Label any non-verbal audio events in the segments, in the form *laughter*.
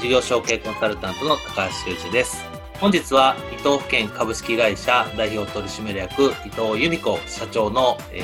事業承継コンサルタントの高橋修司です。本日は伊藤府県株式会社代表取締役伊藤由美子社長の、え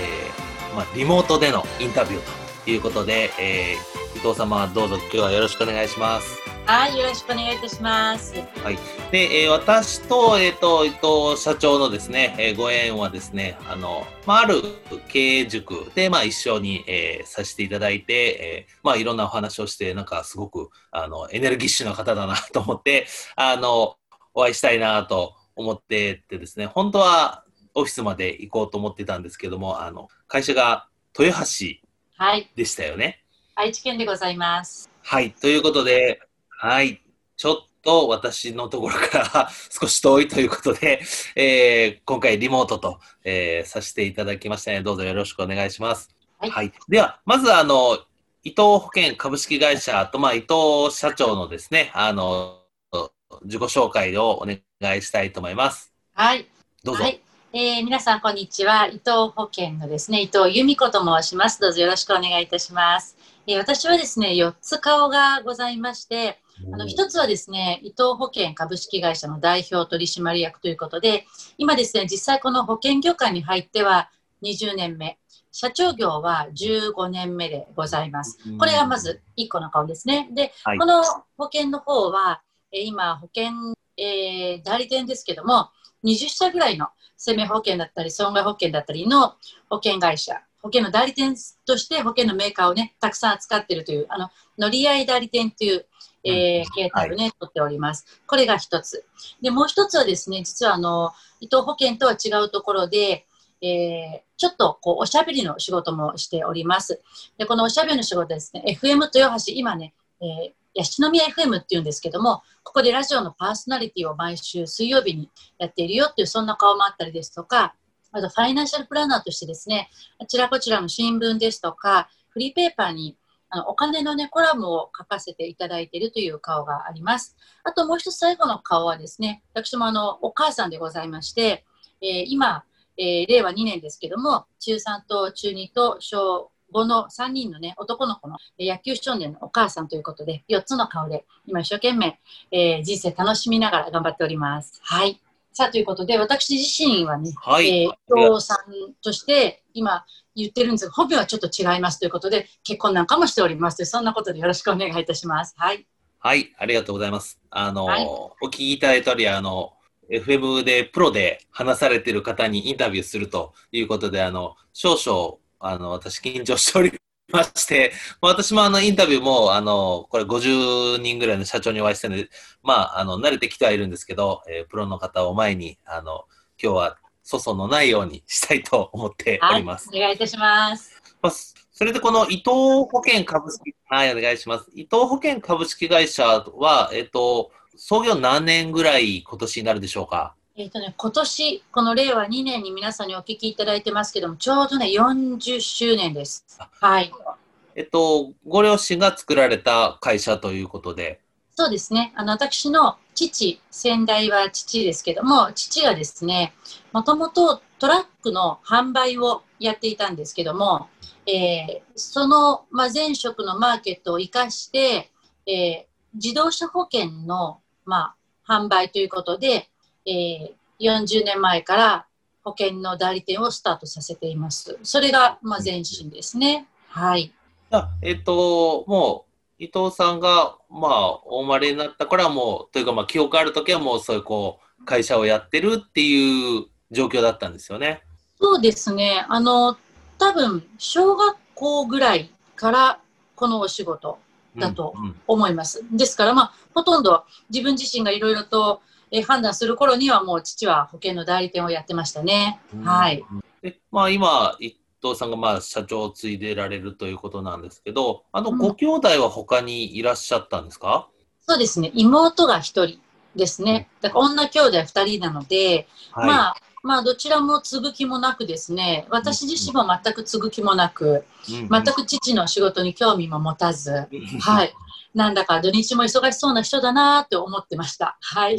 ー、まあ、リモートでのインタビューということで、えー、伊藤様どうぞ今日はよろしくお願いします。はい、よろしくお願いいたします。はい。で、えー、私と、えっ、ー、と、伊藤社長のですね、えー、ご縁はですね、あの、まあ、ある経営塾で、まあ、一緒に、えー、させていただいて、えー、まあ、いろんなお話をして、なんか、すごく、あの、エネルギッシュな方だなと思って、あの、お会いしたいなと思っててですね、本当はオフィスまで行こうと思ってたんですけども、あの、会社が豊橋でしたよね。はい、愛知県でございます。はい、ということで、はい。ちょっと私のところから *laughs* 少し遠いということで、えー、今回リモートと、えー、させていただきましたの、ね、で、どうぞよろしくお願いします。はい。はい、では、まずあの、伊藤保険株式会社と、まあ、伊藤社長のですね、あの、自己紹介をお願いしたいと思います。はい。どうぞ。はいえー、皆さん、こんにちは。伊藤保険のですね、伊藤由美子と申します。どうぞよろしくお願いいたします。えー、私はですね、4つ顔がございまして、あの一つはですね、伊藤保険株式会社の代表取締役ということで、今ですね、実際この保険業界に入っては20年目、社長業は15年目でございます。これがまず1個の顔ですね。で、はい、この保険の方は、え今、保険、えー、代理店ですけども、20社ぐらいの生命保険だったり、損害保険だったりの保険会社、保険の代理店として保険のメーカーをね、たくさん扱っているという、あの、乗り合い代理店という、えー、形態をね、はい、取っております。これが一つ。で、もう一つはですね、実はあの、伊藤保険とは違うところで、えー、ちょっとこうおしゃべりの仕事もしております。で、このおしゃべりの仕事ですね、FM 豊橋、今ね、えー、ヤシノミヤ FM っていうんですけども、ここでラジオのパーソナリティを毎週水曜日にやっているよっていう、そんな顔もあったりですとか、あとファイナンシャルプランナーとしてですね、あちらこちらの新聞ですとか、フリーペーパーにあのお金のね、コラムを書かせていただいているという顔があります。あともう一つ最後の顔はですね、私もあの、お母さんでございまして、えー、今、えー、令和2年ですけども、中3と中2と小5の3人のね、男の子の野球少年のお母さんということで、4つの顔で、今一生懸命、えー、人生楽しみながら頑張っております。はい。さあ、ということで、私自身はね、はい、えー、伊藤さんとして、今、言ってるんですが、本名はちょっと違いますということで、結婚なんかもしておりますそんなことでよろしくお願いいたします。はい。はい、ありがとうございます。あの、はい、お聞きいただいた通り、あの、FM でプロで話されている方にインタビューするということで、あの、少々、あの、私緊張しておりまして、私もあの、インタビューも、あの、これ50人ぐらいの社長にお会いしてるので、まあ、あの、慣れてきてはいるんですけど、えー、プロの方を前に、あの、今日は粗相のないようにしたいと思っております。はい、お願いいたします。まあ、それでこの伊藤保険株式、はい、お願いします。伊藤保険株式会社は、えっと、創業何年ぐらい今年になるでしょうか？えっ、とね、今年、この令和2年に皆さんにお聞きいただいてますけども、ちょうどね、40周年です。はい。えっと、ご両親が作られた会社ということで。そうですね。あの、私の父、先代は父ですけども、父がですね、もともとトラックの販売をやっていたんですけども、えー、その、まあ、前職のマーケットを生かして、えー、自動車保険の、まあ、販売ということで、えー、40年前から保険の代理店をスタートさせています。それが、まあ、前身ですね。はい。あえっ、と、もう、伊藤さんが、まあ、お生まれになったからもう、というか、まあ、記憶あるときはもう、そういう、こう、会社をやってるっていう状況だったんですよね。そうですね。あの、多分、小学校ぐらいからこのお仕事だと思います。うんうん、ですから、まあ、ほとんど自分自身がいろいろと、え判断する頃にはもう父は保険の代理店をやってましたね。うん、はい。で、まあ今、伊藤さんがまあ社長を継いでられるということなんですけど、あのご兄弟は他にいらっしゃったんですか、そうですね。妹が一人ですね。だから女兄弟二人なので、はい、まあ、まあ、どちらも継ぐ気もなくですね、私自身も全く継ぐ気もなく、全く父の仕事に興味も持たず、はい。なんだか土日も忙しそうな人だなって思ってました。はい。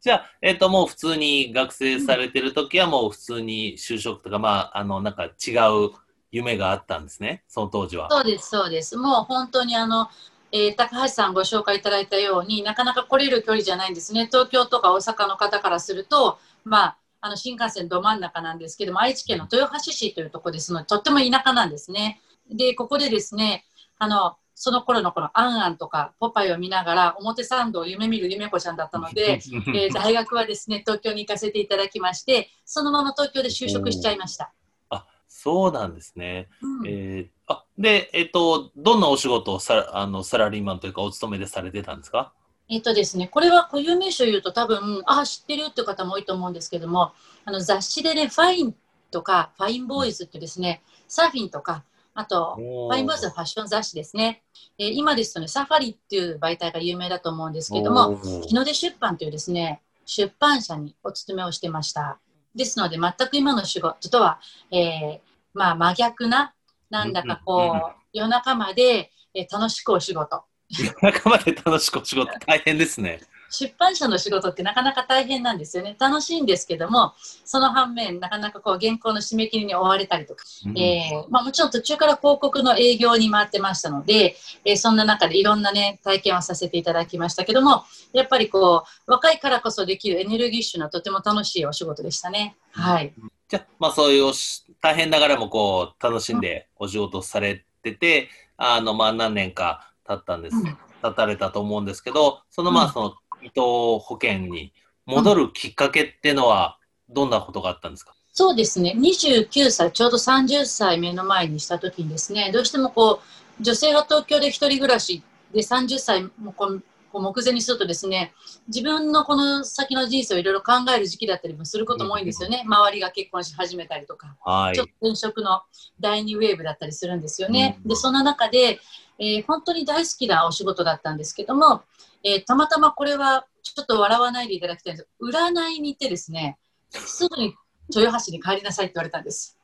じゃあ、えっ、ー、と、もう普通に学生されてる時はもう普通に就職とか、まあ、あの、なんか違う夢があったんですね、その当時は。そうです、そうです。もう本当にあの、えー、高橋さんご紹介いただいたようになかなか来れる距離じゃないんですね。東京とか大阪の方からすると、まあ、あの新幹線ど真ん中なんですけども、愛知県の豊橋市というところですので、とっても田舎なんですね。で、ここでですね、あの、その頃のこのあんあんとかポパイを見ながら表参道を夢見る夢子ちゃんだったので、*laughs* えー、大学はですね東京に行かせていただきましてそのまま東京で就職しちゃいました。あそうなんですね。うん、えー、あで、えっ、ー、と、どんなお仕事をさあのサラリーマンというかお勤めでされてたんですか？えっ、とですね、これは固有名詞を言うと多分、あ、知ってるっていう方も多いと思うんですけども、あの雑誌でね、ファインとか、ファインボーイズってですね、サーフィンとか、あと、ファインボーイズのファッション雑誌ですね。えー、今ですとね、サファリっていう媒体が有名だと思うんですけども、日の出出版というですね、出版社にお勤めをしてました。ですので、全く今の仕事とは、えー、まあ真逆な、なんだかこう、夜中まで、えー、楽しくお仕事。夜中まで楽しくお仕事、大変ですね。出版社の仕事ってなかなか大変なんですよね。楽しいんですけども、その反面、なかなかこう原稿の締め切りに追われたりとか、うん、えー、まあ、もちろん途中から広告の営業に回ってましたので、えー、そんな中でいろんなね、体験をさせていただきましたけども、やっぱりこう、若いからこそできるエネルギッシュなとても楽しいお仕事でしたね。はい。じゃまあそういう大変ながらもこう、楽しんでお仕事されてて、うん、あの、まあ何年か経ったんです。うん立たれたと思うんですけど、そのまあその伊藤保険に戻るきっかけっていうのは、どんなことがあったんですか、そうですね、29歳、ちょうど30歳目の前にしたときにですね、どうしてもこう、女性が東京で一人暮らしで30歳もこう目前にするとですね、自分のこの先の人生をいろいろ考える時期だったりもすることも多いんですよね。周りが結婚し始めたりとか、はい、ちょっと転職の第2ウェーブだったりするんですよね。で、その中で、えー、本当に大好きなお仕事だったんですけども、えー、たまたまこれはちょっと笑わないでいただきたいんです占いに行ってですね、すぐに豊橋に帰りなさいって言われたんです。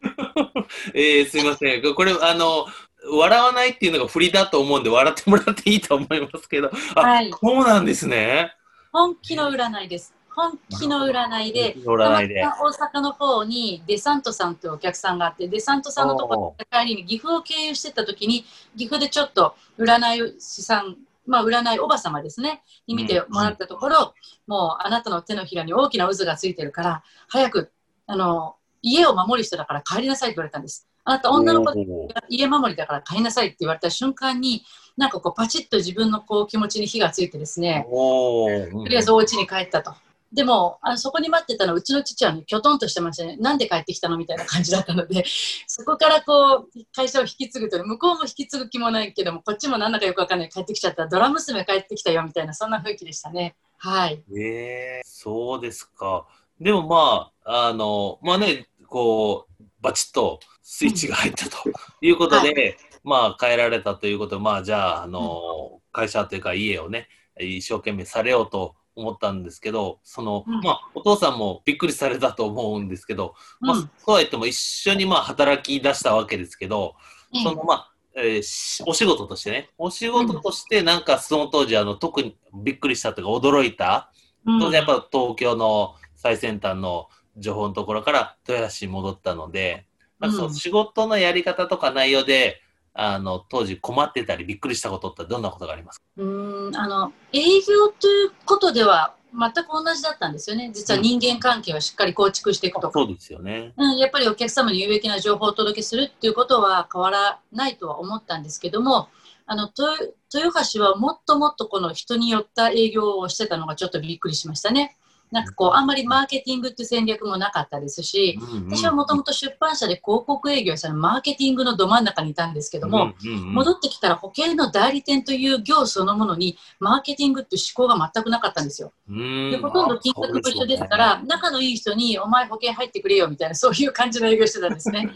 *laughs* えー、すみません。これ、あの、笑わないっていうのが振りだと思うんで、笑ってもらっていいと思いますけど、あ、はい、そうなんですね。本気の占いです。本気の占いで、占いで大阪の方にデサントさんというお客さんがあって、デサントさんのところ帰りに岐阜を経由してた時に、岐阜でちょっと占い師さん、まあ占いおば様ですね、に見てもらったところ、うん、もうあなたの手のひらに大きな渦がついてるから、早く、あの、家を守る人だから帰りなさいって言われたんです。あなた女の子家守りだから帰りなさいって言われた瞬間に、なんかこうパチッと自分のこう気持ちに火がついてですね、とりあえずお家に帰ったと。でも、あのそこに待ってたのうちの父はね、きょとんとしてましたね。なんで帰ってきたのみたいな感じだったので、*laughs* そこからこう、会社を引き継ぐと、向こうも引き継ぐ気もないけども、こっちもなんだかよくわかんない。帰ってきちゃった。ドラ娘帰ってきたよみたいな、そんな雰囲気でしたね。はい。ええー、そうですか。でもまあ、あの、まあね、こう、バチッとスイッチが入ったということで、うんはい、まあ、変えられたということで、まあ、じゃあ、あの、うん、会社というか家をね、一生懸命されようと思ったんですけど、その、うん、まあ、お父さんもびっくりされたと思うんですけど、うん、まあ、そうは言っても一緒にまあ、働き出したわけですけど、そのまあ、えー、お仕事としてね、お仕事としてなんかその当時あの特にびっくりしたというか驚いた、当然やっぱ東京の最先端の情報のところから豊橋に戻ったので、なんかその仕事のやり方とか内容で、あの当時困ってたりびっくりしたことってどんなことがあります？かうんあの営業ということでは全く同じだったんですよね。実は人間関係をしっかり構築していくとか、うん、そうですよね、うん、やっぱりお客様に有益な情報をお届けするっていうことは変わらないとは思ったんですけどもあの豊橋はもっともっとこの人によった営業をしてたのがちょっとびっくりしましたね。なんかこう、あんまりマーケティングっていう戦略もなかったですし、私はもともと出版社で広告営業したマーケティングのど真ん中にいたんですけども、戻ってきたら保険の代理店という業そのものにマーケティングっていう思考が全くなかったんですよ。でほとんど金額も一緒ですから、仲のいい人にお前保険入ってくれよみたいなそういう感じの営業してたんですね。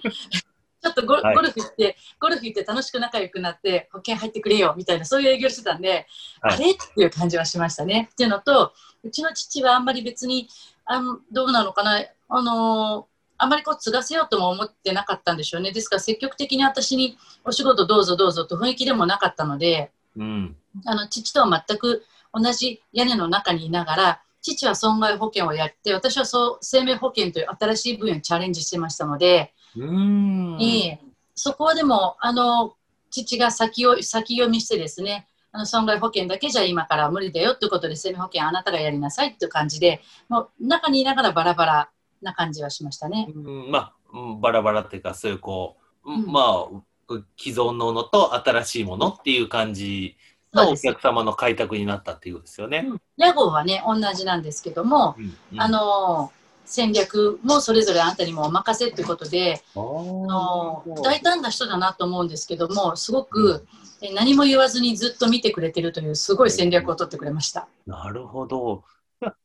ちょっとゴ,、ルフ行って、ゴルフ行って楽しく仲良くなって、保険入ってくれよみたいな、そういう営業してたんで、はい、あれ？っていう感じはしましたね。っていうのと、うちの父はあんまり別に、あのどうなのかな、あのあまりこう継がせようとも思ってなかったんでしょうね。ですから積極的に私にお仕事どうぞどうぞと雰囲気でもなかったので、うん、あの父とは全く同じ屋根の中にいながら、父は損害保険をやって、私はそう生命保険という新しい分野にチャレンジしてましたので、うん。えー、そこはでも、あの、父が先を先読みしてですね、あの損害保険だけじゃ今から無理だよということで、生命保険あなたがやりなさいっていう感じで、もう中にいながらバラバラな感じはしましたね。うん、まあ、バラバラっていうか、そういうこう、うん、まあ、既存のものと新しいものっていう感じのお客様の開拓になったっていうことですよね。屋号はね、同じなんですけども、うん。うん、あの戦略もそれぞれあなたにもお任せということで、あの大胆な人だなと思うんですけども、すごく、うん、何も言わずにずっと見てくれてるというすごい戦略を取ってくれました。なるほど。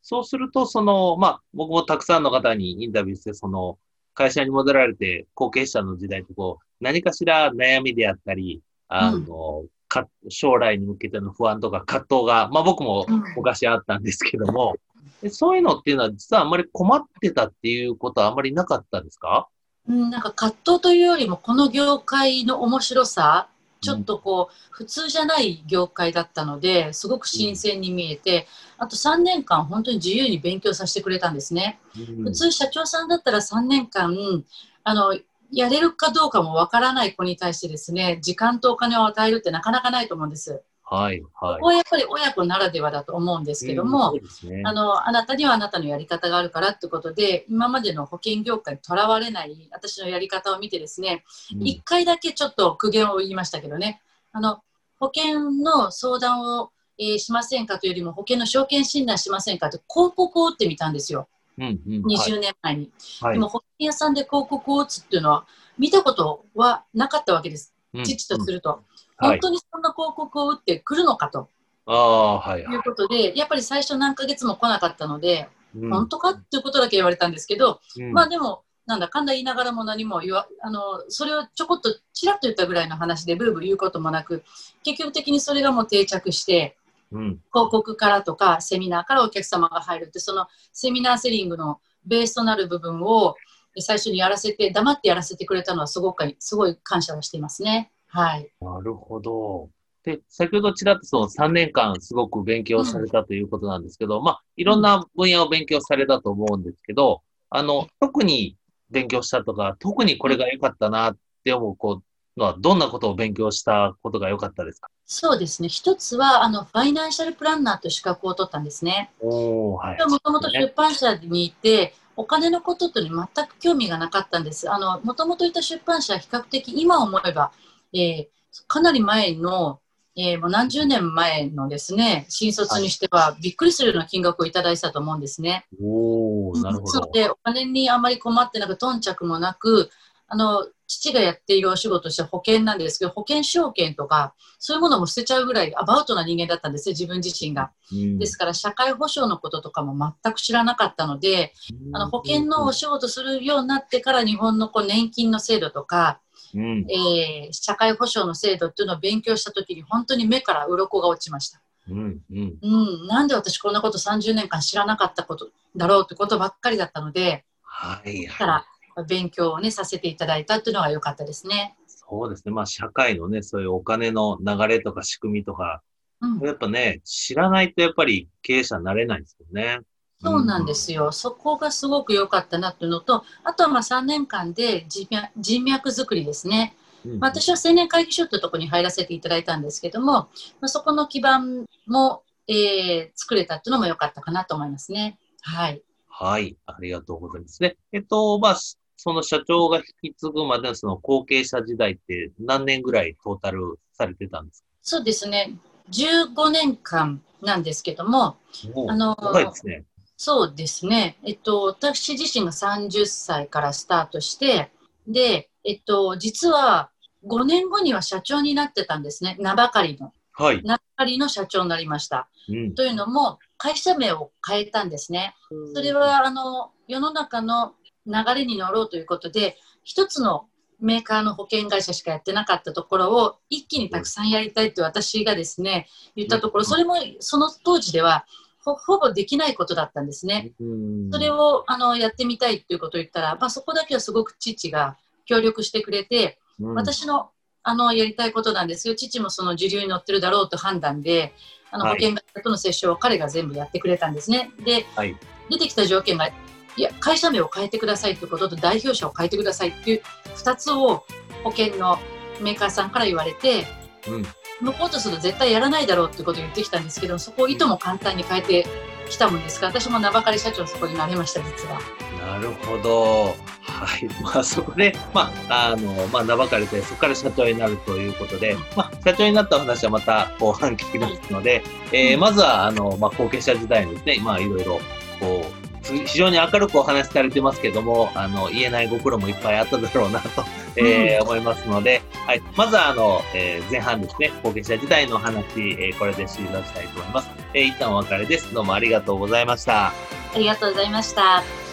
そうすると、その、まあ、僕もたくさんの方にインタビューして、その、会社に戻られて後継者の時代とこう、何かしら悩みであったり、あの、うんか将来に向けての不安とか葛藤が、まあ僕も昔あったんですけども、うん、そういうのっていうのは実はあんまり困ってたっていうことはあんまりなかったですか？うん、なんか葛藤というよりもこの業界の面白さ、ちょっとこう、普通じゃない業界だったので、すごく新鮮に見えて、あと3年間本当に自由に勉強させてくれたんですね。普通社長さんだったら3年間、あの、やれるかどうかもわからない子に対してですね、時間とお金を与えるってなかなかないと思うんです。はい、はい。ここはやっぱり親子ならではだと思うんですけども、ね、あの、あなたにはあなたのやり方があるからってことで、今までの保険業界にとらわれない私のやり方を見てですね、一、うん、回だけちょっと苦言を言いましたけどね、あの、保険の相談を、えー、しませんかというよりも保険の証券診断しませんかと広告を打ってみたんですよ。うんうん、20年前に、はい、でも保険屋さんで広告を打つっていうのは見たことはなかったわけです、父とすると、うん、本当にそんな広告を打ってくるのかと、はい、い。うことでやっぱり最初何ヶ月も来なかったので、うん、本当かっていうことだけ言われたんですけど、まあでもなんだかんだ言いながらも何も言わあのそれをちょこっとちらっと言ったぐらいの話でブルブル言うこともなく結局的にそれがもう定着してうん、広告からとかセミナーからお客様が入るってそのセミナーセリングのベースとなる部分を最初にやらせて黙ってやらせてくれたのはすごくすごい感謝をしていますね。はい、なるほど。で、先ほどちらっとその3年間すごく勉強されたということなんですけど、うん、まあ、いろんな分野を勉強されたと思うんですけど、あの、特に勉強したとか、特にこれが良かったなって思う、こう、のはどんなことを勉強したことが良かったですか？そうですね。一つは、あの、ファイナンシャルプランナーと資格を取ったんですね。おはい。もともと出版社にいて、お金のこととに全く興味がなかったんです。あの、もともといた出版社は比較的、今思えば、えー、かなり前の、えー、もう何十年前のですね、新卒にしては、びっくりするような金額をいただいたと思うんですね。おなるほど。で、お金にあまり困ってなく、頓着もなく、あの、父がやっているお仕事としては保険なんですけど、保険証券とか、そういうものも捨てちゃうぐらいアバウトな人間だったんですよ、自分自身が。うん、ですから、社会保障のこととかも全く知らなかったので、うん、あの保険のお仕事するようになってから、日本のこう年金の制度とか、うん、えー、社会保障の制度っていうのを勉強したときに、本当に目から鱗が落ちました。うんうんうん、なんで私こんなこと30年間知らなかったことだろうってことばっかりだったので、はい、はい、だから勉強をね、させていただいたっていうのが良かったですね。そうですね。まあ、社会のね、そういうお金の流れとか仕組みとか、うん、やっぱね、知らないとやっぱり経営者になれないですよね。そうなんですよ、うん、そこがすごく良かったなっていうのと、あとはまあ3年間で人脈人脈作りですね。うん、私は青年会議所というところに入らせていただいたんですけども、まあ、そこの基盤も、えー、作れたっていうのも良かったかなと思いますね。はい。はい、ありがとうございますね。えっと、まあ、その社長が引き継ぐまでのその後継者時代って何年ぐらいトータルされてたんですか？そうですね。15年間なんですけども、あの、長いですね。そうですね。えっと、私自身が30歳からスタートして、で、えっと、実は5年後には社長になってたんですね。名ばかりの。はい。名ばかりの社長になりました。うん、というのも、会社名を変えたんですね。それは、あの、世の中の流れに乗ろうということで、一つのメーカーの保険会社しかやってなかったところを一気にたくさんやりたいって私がですね言ったところそれもその当時ではほほぼできないことだったんですね。それをあのやってみたいっていうことを言ったら、まあ、そこだけはすごく父が協力してくれて、私のあのやりたいことなんですよ。父もその時流に乗ってるだろうと判断であの保険会社との接触を彼が全部やってくれたんですね。で、はい、出てきた条件がいや会社名を変えてくださいということと代表者を変えてくださいっていう2つを保険のメーカーさんから言われて、うん、向こうとすると絶対やらないだろうってことを言ってきたんですけどそこをいとも簡単に変えてきたもんですか？ら私も名ばかり社長そこになれました実は。なるほど。はい。まあ、そこで、*laughs* まあ、あの、まあ、名ばかりで、そこから社長になるということで、まあ、社長になった話はまた後半聞きますので、えー、まずは、あの、まあ、後継者時代にですね、まあ、いろいろ、こう、非常に明るくお話しされてますけども、あの、言えないご苦労もいっぱいあっただろうなと、えー、思いますので、はい。まずは、あの、えー、前半ですね、後継者時代の話、えー、これで終了したいと思います。えー、一旦お別れです。どうもありがとうございました。ありがとうございました。